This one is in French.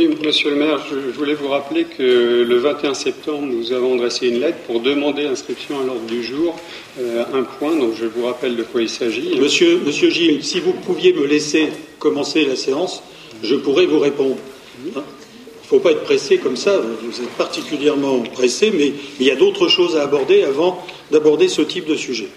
Oui, monsieur le maire, je, voulais vous rappeler que le 21 septembre, nous avons adressé une lettre pour demander l'inscription à l'ordre du jour. Euh, un point, donc je vous rappelle de quoi il s'agit. Monsieur, monsieur Gilles, si vous pouviez me laisser commencer la séance, je pourrais vous répondre. Hein, il ne faut pas être pressé comme ça, vous êtes particulièrement pressé, mais il y a d'autres choses à aborder avant d'aborder ce type de sujet.